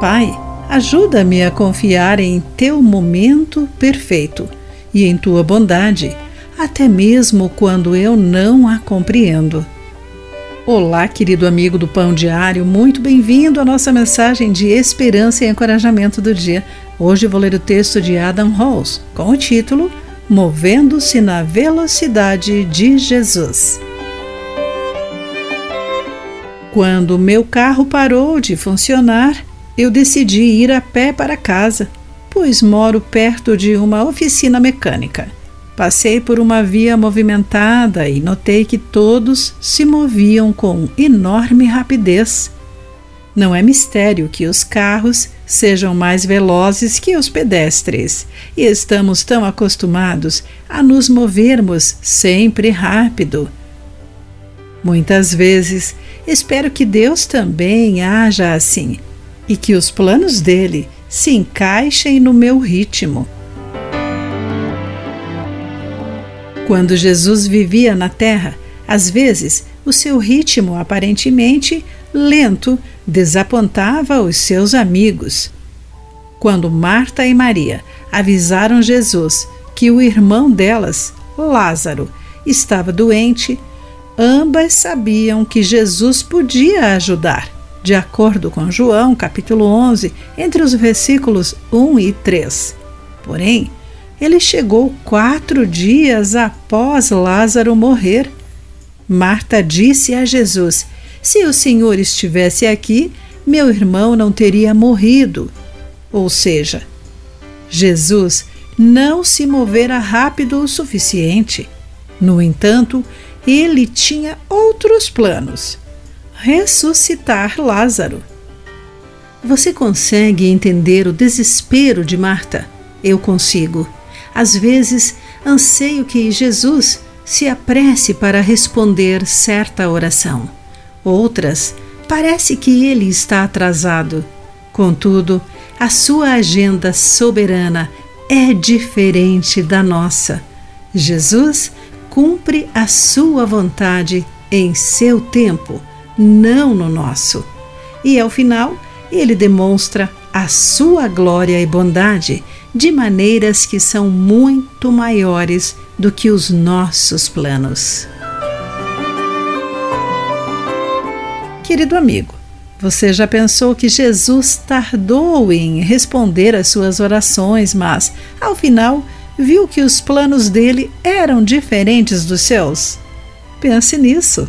Pai, ajuda-me a confiar em teu momento perfeito e em tua bondade, até mesmo quando eu não a compreendo. Olá, querido amigo do Pão Diário, muito bem-vindo à nossa mensagem de esperança e encorajamento do dia. Hoje vou ler o texto de Adam Halls com o título Movendo-se na Velocidade de Jesus. Quando meu carro parou de funcionar, eu decidi ir a pé para casa, pois moro perto de uma oficina mecânica. Passei por uma via movimentada e notei que todos se moviam com enorme rapidez. Não é mistério que os carros sejam mais velozes que os pedestres, e estamos tão acostumados a nos movermos sempre rápido. Muitas vezes espero que Deus também haja assim e que os planos dele se encaixem no meu ritmo. Quando Jesus vivia na terra, às vezes o seu ritmo aparentemente lento desapontava os seus amigos. Quando Marta e Maria avisaram Jesus que o irmão delas, Lázaro, estava doente, ambas sabiam que Jesus podia ajudar de acordo com João, capítulo 11, entre os versículos 1 e 3. Porém, ele chegou quatro dias após Lázaro morrer. Marta disse a Jesus: Se o Senhor estivesse aqui, meu irmão não teria morrido. Ou seja, Jesus não se movera rápido o suficiente. No entanto, ele tinha outros planos ressuscitar Lázaro. Você consegue entender o desespero de Marta? Eu consigo. Às vezes, anseio que Jesus se apresse para responder certa oração. Outras, parece que ele está atrasado. Contudo, a sua agenda soberana é diferente da nossa. Jesus cumpre a sua vontade em seu tempo não no nosso. E ao final, ele demonstra a sua glória e bondade de maneiras que são muito maiores do que os nossos planos. Querido amigo, você já pensou que Jesus tardou em responder às suas orações, mas, ao final, viu que os planos dele eram diferentes dos seus? Pense nisso.